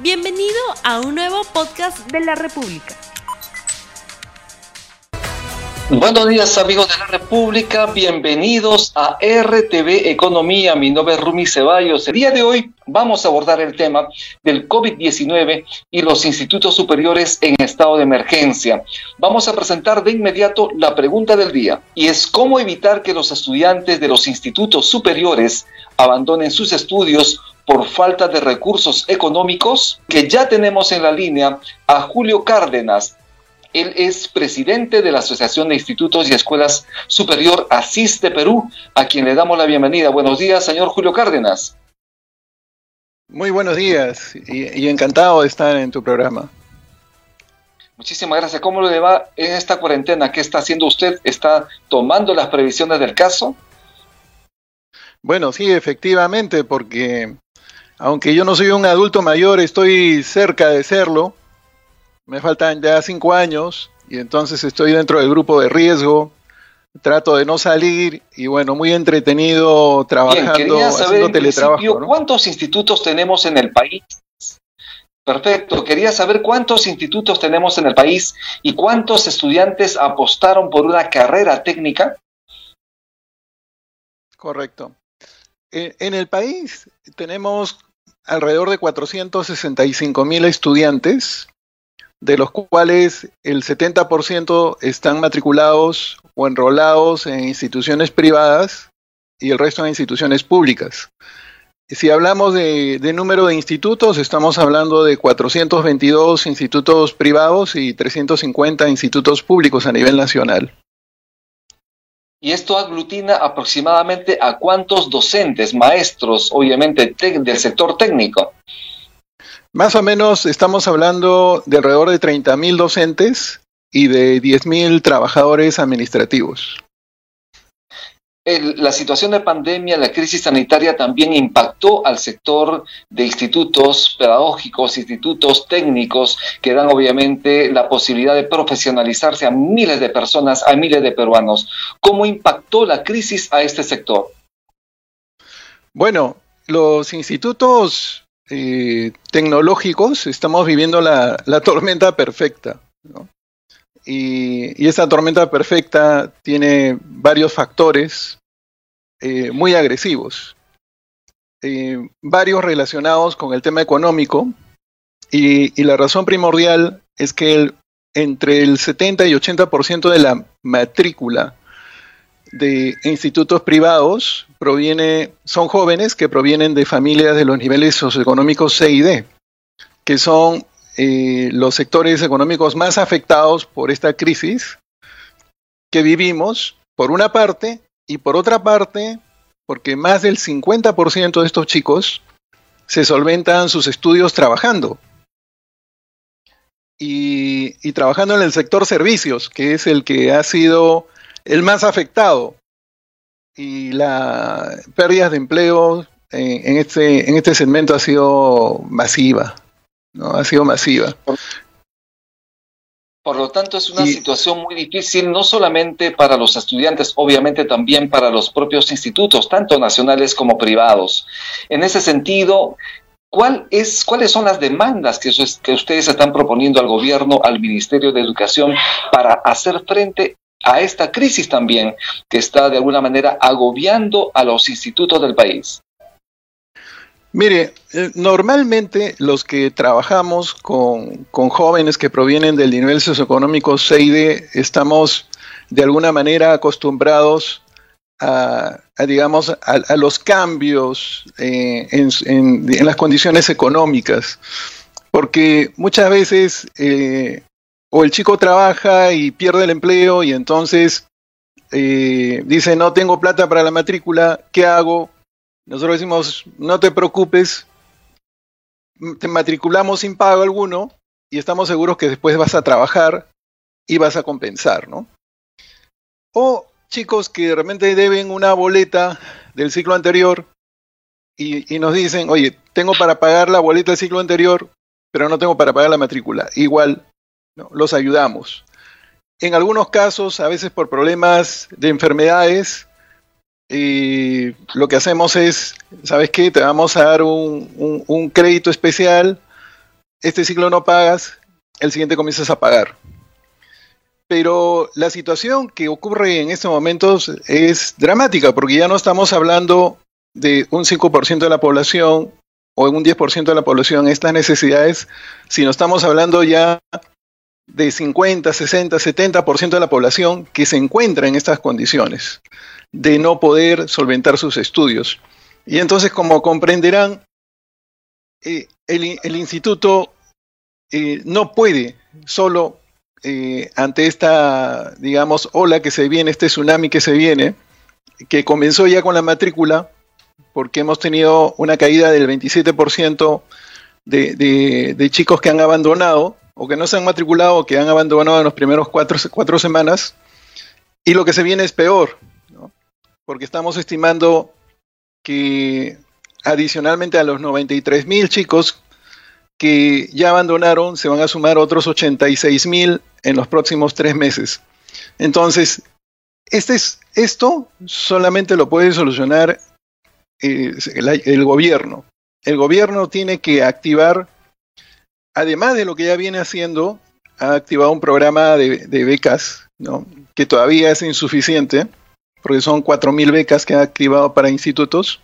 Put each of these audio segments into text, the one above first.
Bienvenido a un nuevo podcast de la República. Buenos días amigos de la República, bienvenidos a RTV Economía, mi nombre es Rumi Ceballos. El día de hoy vamos a abordar el tema del COVID-19 y los institutos superiores en estado de emergencia. Vamos a presentar de inmediato la pregunta del día y es cómo evitar que los estudiantes de los institutos superiores abandonen sus estudios por falta de recursos económicos, que ya tenemos en la línea a Julio Cárdenas, él es presidente de la Asociación de Institutos y Escuelas Superior ASIS de Perú, a quien le damos la bienvenida. Buenos días, señor Julio Cárdenas. Muy buenos días y, encantado de estar en tu programa. Muchísimas gracias. ¿Cómo le va en esta cuarentena? ¿Qué está haciendo usted? ¿Está tomando las previsiones del caso? Bueno, sí, efectivamente, porque aunque yo no soy un adulto mayor, estoy cerca de serlo me faltan ya cinco años y entonces estoy dentro del grupo de riesgo, trato de no salir y bueno, muy entretenido trabajando, Bien, haciendo teletrabajo. ¿Cuántos institutos tenemos en el país? Perfecto, quería saber cuántos institutos tenemos en el país y cuántos estudiantes apostaron por una carrera técnica. Correcto. En el país tenemos alrededor de 465 mil estudiantes de los cuales el 70% están matriculados o enrolados en instituciones privadas y el resto en instituciones públicas. Si hablamos de, número de institutos, estamos hablando de 422 institutos privados y 350 institutos públicos a nivel nacional. Y esto aglutina aproximadamente a cuántos docentes, maestros, obviamente, del sector técnico. Más o menos estamos hablando de alrededor de 30.000 docentes y de 10.000 trabajadores administrativos. La situación de pandemia, la crisis sanitaria también impactó al sector de institutos pedagógicos, institutos técnicos, que dan obviamente la posibilidad de profesionalizarse a miles de personas, a miles de peruanos. ¿Cómo impactó la crisis a este sector? Bueno, los institutos eh, tecnológicos estamos viviendo la, tormenta perfecta. Y, esa tormenta perfecta tiene varios factores eh, muy agresivos. Eh, varios relacionados con el tema económico. Y, y la razón primordial es que entre el 70 y 80% de la matrícula de institutos privados proviene, son jóvenes que provienen de familias de los niveles socioeconómicos C y D, que son eh, los sectores económicos más afectados por esta crisis que vivimos, por una parte, y por otra parte, porque más del 50% de estos chicos se solventan sus estudios trabajando. Y, y, trabajando en el sector servicios, que es el que ha sido el más afectado. Y la pérdida de empleo en, este, en este segmento ha sido masiva. ¿No? Ha sido masiva. Por lo tanto, es una situación muy difícil, no solamente para los estudiantes, obviamente también para los propios institutos, tanto nacionales como privados. En ese sentido, ¿cuál es, ¿cuáles son las demandas que, que ustedes están proponiendo al gobierno, al Ministerio de Educación, para hacer frente a esta crisis también que está de alguna manera agobiando a los institutos del país? Mire, eh, normalmente los que trabajamos con, jóvenes que provienen del nivel socioeconómico CID estamos de alguna manera acostumbrados a, digamos, a, los cambios eh, en, las condiciones económicas, porque muchas veces eh, o el chico trabaja y pierde el empleo y entonces dice, no tengo plata para la matrícula, ¿qué hago? Nosotros decimos, no te preocupes, te matriculamos sin pago alguno y estamos seguros que después vas a trabajar y vas a compensar, ¿no? O chicos que de repente deben una boleta del ciclo anterior y, y nos dicen, oye, tengo para pagar la boleta del ciclo anterior, pero no tengo para pagar la matrícula. Igual los ayudamos. En algunos casos, a veces por problemas de enfermedades, lo que hacemos es, ¿sabes qué? Te vamos a dar un, crédito especial este ciclo no pagas, el siguiente comienzas a pagar. Pero la situación que ocurre en estos momentos es dramática, porque ya no estamos hablando de un 5% de la población o un 10% de la población estas necesidades, sino estamos hablando ya de 50, 60, 70% de la población que se encuentra en estas condiciones de no poder solventar sus estudios. Y entonces, como comprenderán, eh, el, instituto eh, no puede solo eh, ante esta, digamos, ola que se viene, este tsunami que se viene, que comenzó ya con la matrícula, porque hemos tenido una caída del 27% de, de, chicos que han abandonado, o que no se han matriculado, o que han abandonado en los primeros cuatro, semanas, y lo que se viene es peor, porque estamos estimando que adicionalmente a los 93 mil chicos que ya abandonaron, se van a sumar otros 86 mil en los próximos tres meses. Entonces, este es, esto solamente lo puede solucionar eh, el, gobierno. El gobierno tiene que activar, además de lo que ya viene haciendo, ha activado un programa de, becas, que todavía es insuficiente, porque son 4.000 becas que ha activado para institutos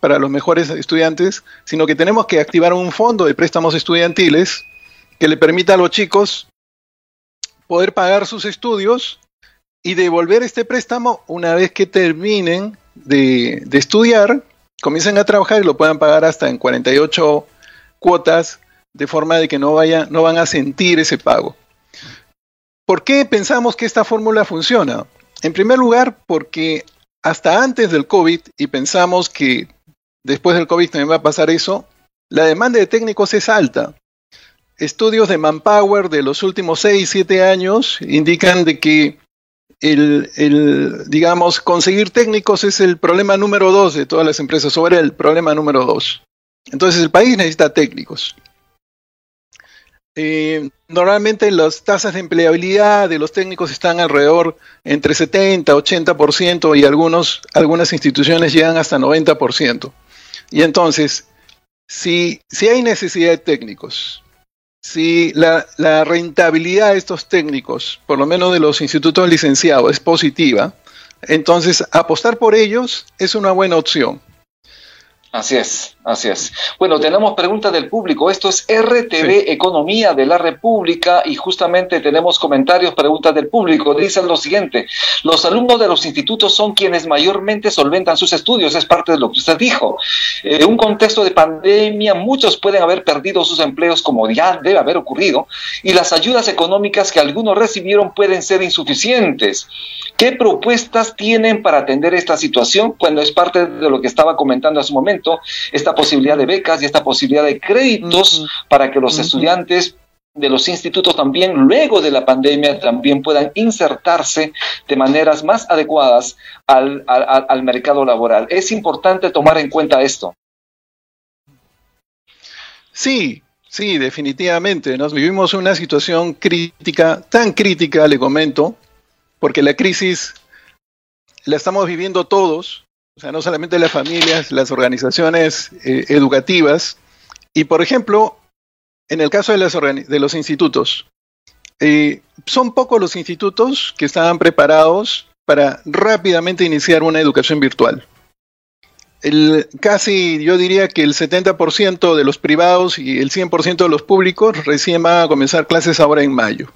para los mejores estudiantes, sino que tenemos que activar un fondo de préstamos estudiantiles que le permita a los chicos poder pagar sus estudios y devolver este préstamo una vez que terminen de, estudiar, comiencen a trabajar y lo puedan pagar hasta en 48 cuotas, de forma de que no, vaya, no van a sentir ese pago. ¿Por qué pensamos que esta fórmula funciona? En primer lugar, porque hasta antes del COVID, y pensamos que después del COVID también va a pasar eso, la demanda de técnicos es alta. Estudios de Manpower de los últimos 6, 7 años indican de que el, digamos, conseguir técnicos es el problema número dos de todas las empresas, sobre el problema número dos. Entonces el país necesita técnicos. Eh, normalmente las tasas de empleabilidad de los técnicos están alrededor entre 70, 80% y algunos, algunas instituciones llegan hasta 90%. Y entonces, si, si hay necesidad de técnicos, si la, la, rentabilidad de estos técnicos, por lo menos de los institutos licenciados, es positiva, entonces apostar por ellos es una buena opción. Así es, así es. Bueno, tenemos preguntas del público. Esto es RTV Economía de la República y justamente tenemos comentarios, preguntas del público. Dicen lo siguiente, los alumnos de los institutos son quienes mayormente solventan sus estudios, es parte de lo que usted dijo. En un contexto de pandemia, muchos pueden haber perdido sus empleos como ya debe haber ocurrido y las ayudas económicas que algunos recibieron pueden ser insuficientes. ¿Qué propuestas tienen para atender esta situación? Cuando es parte de lo que estaba comentando hace un momento, esta posibilidad de becas y esta posibilidad de créditos para que los estudiantes de los institutos también luego de la pandemia también puedan insertarse de maneras más adecuadas al, al mercado laboral. Es importante tomar en cuenta esto. Sí, sí, definitivamente. Nos vivimos una situación crítica, tan crítica, le comento, porque la crisis la estamos viviendo todos, o sea, no solamente las familias, las organizaciones eh, educativas, y por ejemplo, en el caso de, los institutos, eh, son pocos los institutos que estaban preparados para rápidamente iniciar una educación virtual. El, casi yo diría que el 70% de los privados y el 100% de los públicos recién van a comenzar clases ahora en mayo.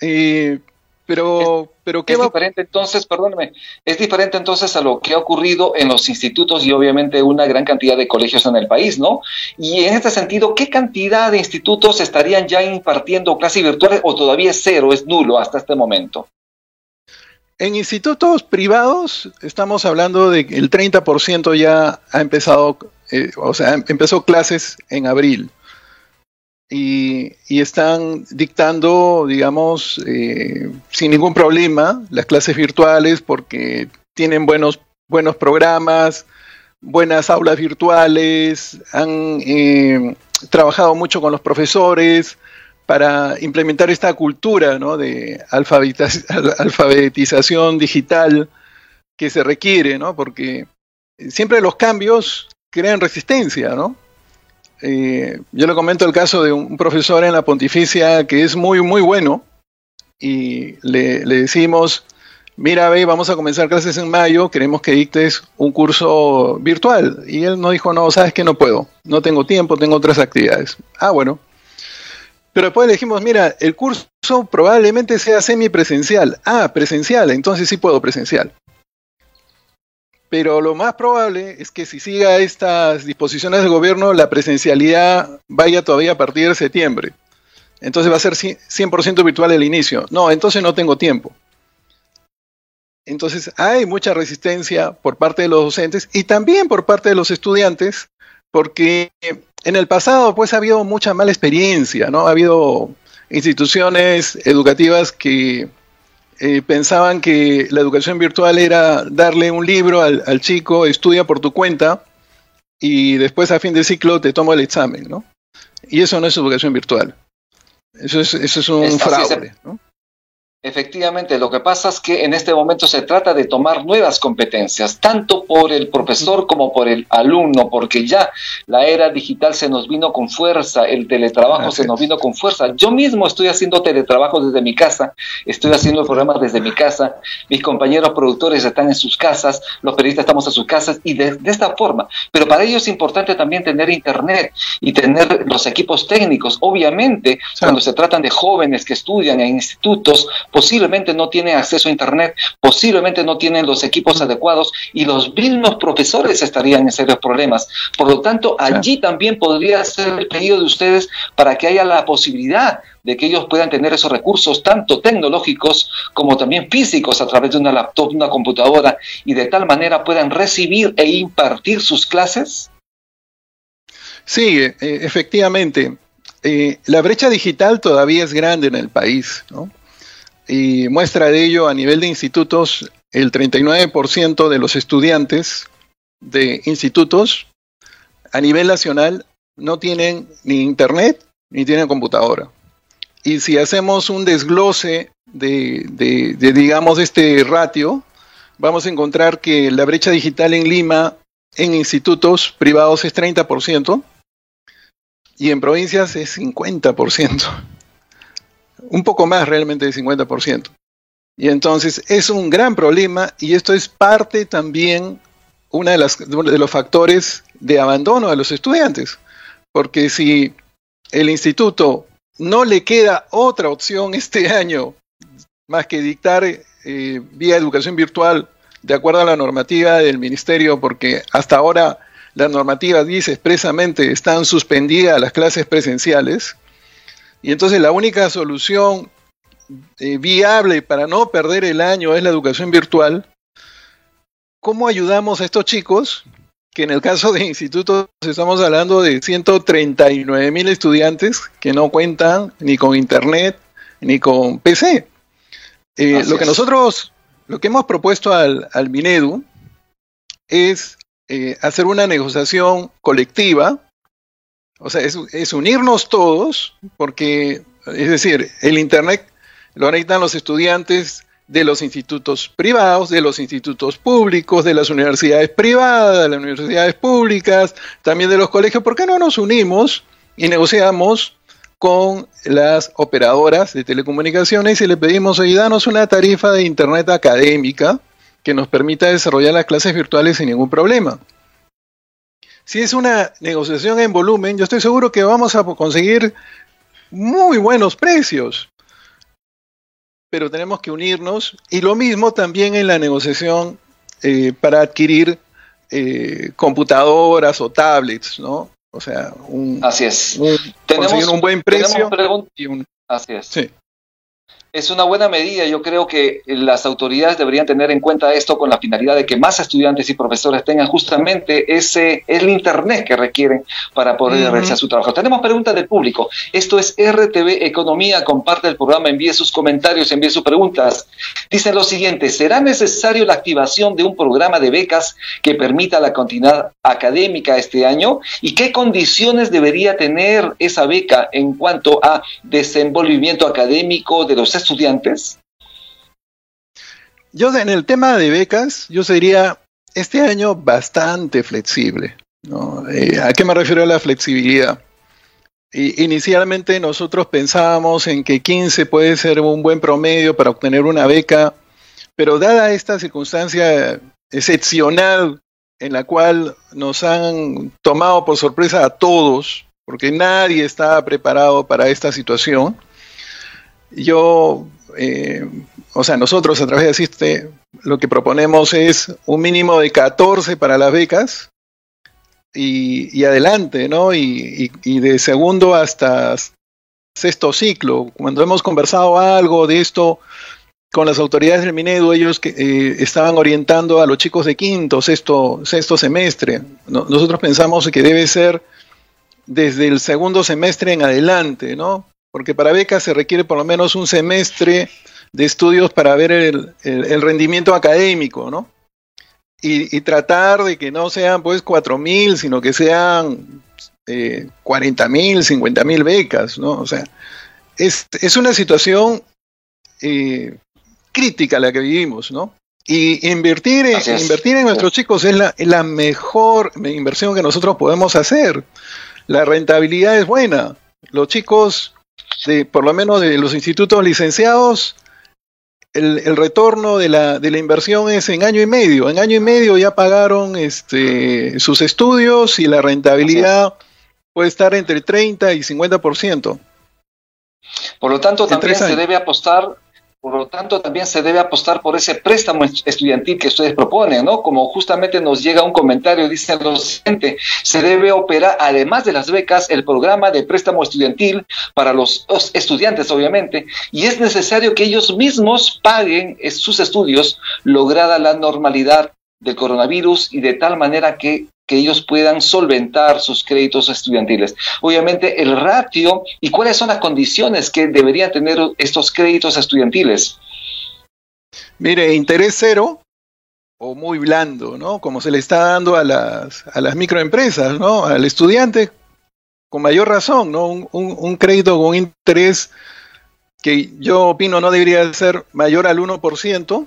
Eh, pero, pero ¿qué es diferente entonces, perdóneme, es diferente entonces a lo que ha ocurrido en los institutos y obviamente una gran cantidad de colegios en el país, ¿no? Y en este sentido, ¿qué cantidad de institutos estarían ya impartiendo clases virtuales o todavía es cero, es nulo hasta este momento? En institutos privados estamos hablando de que el 30% ya ha empezado, eh, o sea, empezó clases en abril y, están dictando, digamos, eh, sin ningún problema las clases virtuales porque tienen buenos, buenos programas, buenas aulas virtuales, han eh, trabajado mucho con los profesores para implementar esta cultura ¿no? de alfabetización digital que se requiere, ¿no? porque siempre los cambios crean resistencia, ¿no? Eh, yo le comento el caso de un profesor en la pontificia que es muy, muy bueno y le, decimos, mira, ve, vamos a comenzar clases en mayo, queremos que dictes un curso virtual. Y él nos dijo, no, sabes que no puedo, no tengo tiempo, tengo otras actividades. Ah, bueno. Pero después le dijimos, mira, el curso probablemente sea semipresencial. Ah, presencial, entonces sí puedo presencial. Pero lo más probable es que si siga estas disposiciones del gobierno, la presencialidad vaya todavía a partir de septiembre. Entonces va a ser 100% virtual el inicio. No, entonces no tengo tiempo. Entonces hay mucha resistencia por parte de los docentes y también por parte de los estudiantes, porque en el pasado pues ha habido mucha mala experiencia, ¿no? Ha habido instituciones educativas que eh, pensaban que la educación virtual era darle un libro al, chico, estudia por tu cuenta y después a fin de ciclo te tomo el examen, ¿no? Y eso no es educación virtual. Eso es, eso es un fraude, ¿no? Efectivamente, lo que pasa es que en este momento se trata de tomar nuevas competencias, tanto por el profesor como por el alumno, porque ya la era digital se nos vino con fuerza, el teletrabajo se nos vino con fuerza. Yo mismo estoy haciendo teletrabajo desde mi casa, estoy haciendo el programa desde mi casa, mis compañeros productores están en sus casas, los periodistas estamos en sus casas y de, esta forma. Pero para ello es importante también tener internet y tener los equipos técnicos. Obviamente, cuando se tratan de jóvenes que estudian en institutos, posiblemente no tienen acceso a Internet, posiblemente no tienen los equipos adecuados y los mismos profesores estarían en serios problemas. Por lo tanto, allí también podría ser el pedido de ustedes para que haya la posibilidad de que ellos puedan tener esos recursos, tanto tecnológicos como también físicos, a través de una laptop, una computadora, y de tal manera puedan recibir e impartir sus clases? Sí, eh, efectivamente. Eh, la brecha digital todavía es grande en el país, ¿no? Y muestra de ello a nivel de institutos, el 39% de los estudiantes de institutos a nivel nacional no tienen ni internet ni tienen computadora. Y si hacemos un desglose de, de, digamos, este ratio, vamos a encontrar que la brecha digital en Lima en institutos privados es 30% y en provincias es 50% un poco más realmente del 50%. Y entonces es un gran problema y esto es parte también una de, las, de los factores de abandono a los estudiantes. Porque si el instituto no le queda otra opción este año más que dictar eh, vía educación virtual de acuerdo a la normativa del ministerio, porque hasta ahora la normativa dice expresamente están suspendidas las clases presenciales, y entonces la única solución eh, viable para no perder el año es la educación virtual. ¿Cómo ayudamos a estos chicos? Que en el caso de institutos estamos hablando de 139 mil estudiantes que no cuentan ni con internet ni con PC. Eh, lo que nosotros, lo que hemos propuesto al, Minedu es eh, hacer una negociación colectiva o sea, es, unirnos todos, porque, es decir, el Internet lo necesitan los estudiantes de los institutos privados, de los institutos públicos, de las universidades privadas, de las universidades públicas, también de los colegios. ¿Por qué no nos unimos y negociamos con las operadoras de telecomunicaciones y le pedimos, oye, danos una tarifa de Internet académica que nos permita desarrollar las clases virtuales sin ningún problema? Si es una negociación en volumen, yo estoy seguro que vamos a conseguir muy buenos precios. Pero tenemos que unirnos y lo mismo también en la negociación eh, para adquirir eh, computadoras o tablets, ¿no? O sea, un, Así es. conseguir un buen precio. Y un, Así es. Sí es una buena medida. Yo creo que las autoridades deberían tener en cuenta esto con la finalidad de que más estudiantes y profesores tengan justamente ese el internet que requieren para poder realizar su trabajo. Tenemos preguntas del público. Esto es RTV Economía. Comparte el programa, envíe sus comentarios, envíe sus preguntas. Dicen lo siguiente: ¿será necesario la activación de un programa de becas que permita la continuidad académica este año? ¿Y qué condiciones debería tener esa beca en cuanto a desenvolvimiento académico de los estudiantes? Estudiantes? Yo en el tema de becas, yo sería este año bastante flexible. Eh, ¿A qué me refiero a la flexibilidad? inicialmente nosotros pensábamos en que 15 puede ser un buen promedio para obtener una beca, pero dada esta circunstancia excepcional en la cual nos han tomado por sorpresa a todos, porque nadie estaba preparado para esta situación, yo, eh, o sea, nosotros a través de Asiste lo que proponemos es un mínimo de 14 para las becas y, adelante, ¿no? Y, de segundo hasta sexto ciclo. Cuando hemos conversado algo de esto con las autoridades del Minedo, ellos que, eh, estaban orientando a los chicos de quinto, sexto, sexto semestre. nosotros pensamos que debe ser desde el segundo semestre en adelante, ¿no? Porque para becas se requiere por lo menos un semestre de estudios para ver el rendimiento académico, ¿no? y, tratar de que no sean pues cuatro mil, sino que sean eh, 40 mil, 50 mil becas, ¿no? O sea, es, es una situación eh, crítica la que vivimos, ¿no? Y invertir, en, invertir en nuestros chicos es la, la mejor inversión que nosotros podemos hacer. La rentabilidad es buena. Los chicos, de, por lo menos de los institutos licenciados, el, retorno de la, de la, inversión es en año y medio. En año y medio ya pagaron este, sus estudios y la rentabilidad puede estar entre 30 y 50%. Por lo tanto, también se debe apostar por lo tanto, también se debe apostar por ese préstamo estudiantil que ustedes proponen, ¿no? Como justamente nos llega un comentario, dice lo siguiente, se debe operar, además de las becas, el programa de préstamo estudiantil para los estudiantes, obviamente, y es necesario que ellos mismos paguen sus estudios, lograda la normalidad del coronavirus y de tal manera que que ellos puedan solventar sus créditos estudiantiles. Obviamente el ratio y cuáles son las condiciones que deberían tener estos créditos estudiantiles. Mire, interés cero o muy blando, ¿no? Como se le está dando a las, a las microempresas, ¿no? Al estudiante, con mayor razón, ¿no? Un, un crédito con interés que yo opino no debería ser mayor al 1%,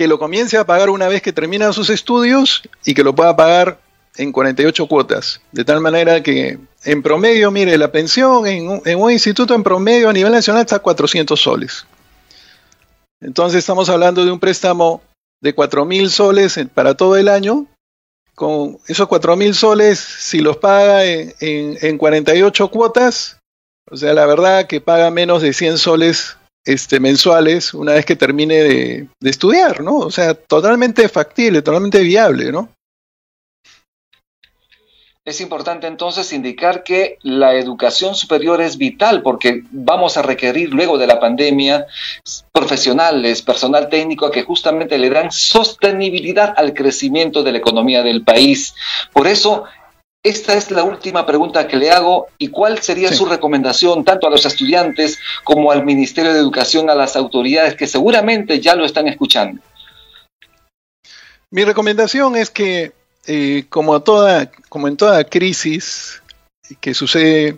que lo comience a pagar una vez que termina sus estudios y que lo pueda pagar en 48 cuotas. De tal manera que en promedio, mire, la pensión en un, instituto en promedio a nivel nacional está a 400 soles. Entonces estamos hablando de un préstamo de 4 mil soles para todo el año. Con esos 4 mil soles, si los paga en, en 48 cuotas, o sea, la verdad que paga menos de 100 soles este, mensuales una vez que termine de, estudiar, ¿no? O sea, totalmente factible, totalmente viable, ¿no? Es importante entonces indicar que la educación superior es vital porque vamos a requerir luego de la pandemia profesionales, personal técnico que justamente le dan sostenibilidad al crecimiento de la economía del país. Por eso esta es la última pregunta que le hago y cuál sería su recomendación tanto a los estudiantes como al Ministerio de Educación, a las autoridades que seguramente ya lo están escuchando. Mi recomendación es que, eh, como, toda, como en toda crisis que sucede,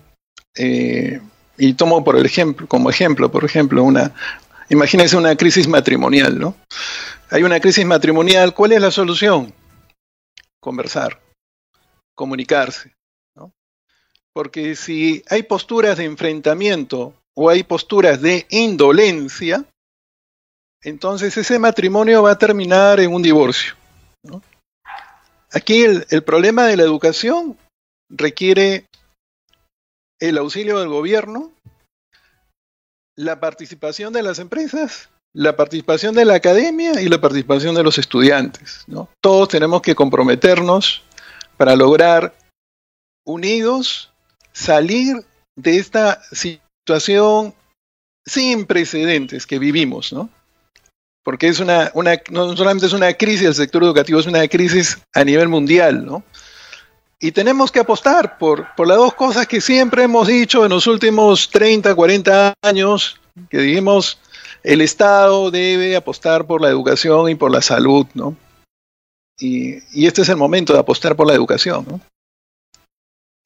eh, y tomo por el ejemplo, como ejemplo, por ejemplo, una, imagínense una crisis matrimonial, ¿no? Hay una crisis matrimonial, ¿cuál es la solución? Conversar comunicarse. ¿no? Porque si hay posturas de enfrentamiento o hay posturas de indolencia, entonces ese matrimonio va a terminar en un divorcio. Aquí el, problema de la educación requiere el auxilio del gobierno, la participación de las empresas, la participación de la academia y la participación de los estudiantes. Todos tenemos que comprometernos para lograr unidos salir de esta situación sin precedentes que vivimos, ¿no? Porque es una, una, no solamente es una crisis del sector educativo, es una crisis a nivel mundial, ¿no? Y tenemos que apostar por, por las dos cosas que siempre hemos dicho en los últimos 30, 40 años, que dijimos, el Estado debe apostar por la educación y por la salud, ¿no? Y, este es el momento de apostar por la educación.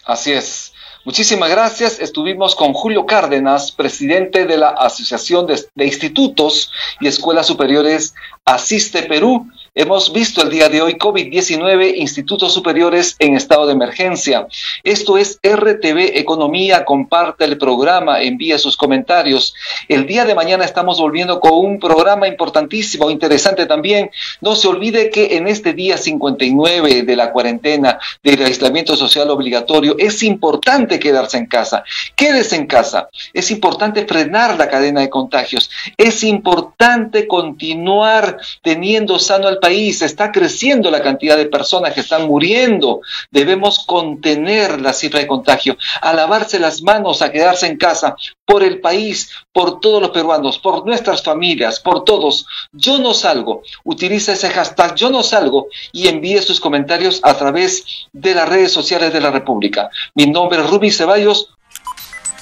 Así es. Muchísimas gracias. Estuvimos con Julio Cárdenas, presidente de la Asociación de, Institutos y Escuelas Superiores Asiste Perú. Hemos visto el día de hoy COVID-19, institutos superiores en estado de emergencia. Esto es RTV Economía, comparte el programa, envía sus comentarios. El día de mañana estamos volviendo con un programa importantísimo, interesante también. No se olvide que en este día 59 de la cuarentena, del aislamiento social obligatorio, es importante quedarse en casa. Quédese en casa. Es importante frenar la cadena de contagios. Es importante continuar teniendo sano al país, está creciendo la cantidad de personas que están muriendo. Debemos contener la cifra de contagio, a lavarse las manos, a quedarse en casa, por el país, por todos los peruanos, por nuestras familias, por todos. Yo no salgo. Utiliza ese hashtag yo no salgo y envíe sus comentarios a través de las redes sociales de la República. Mi nombre es Ruby Ceballos.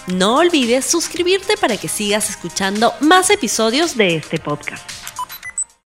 No olvides suscribirte para que sigas escuchando más episodios de este podcast.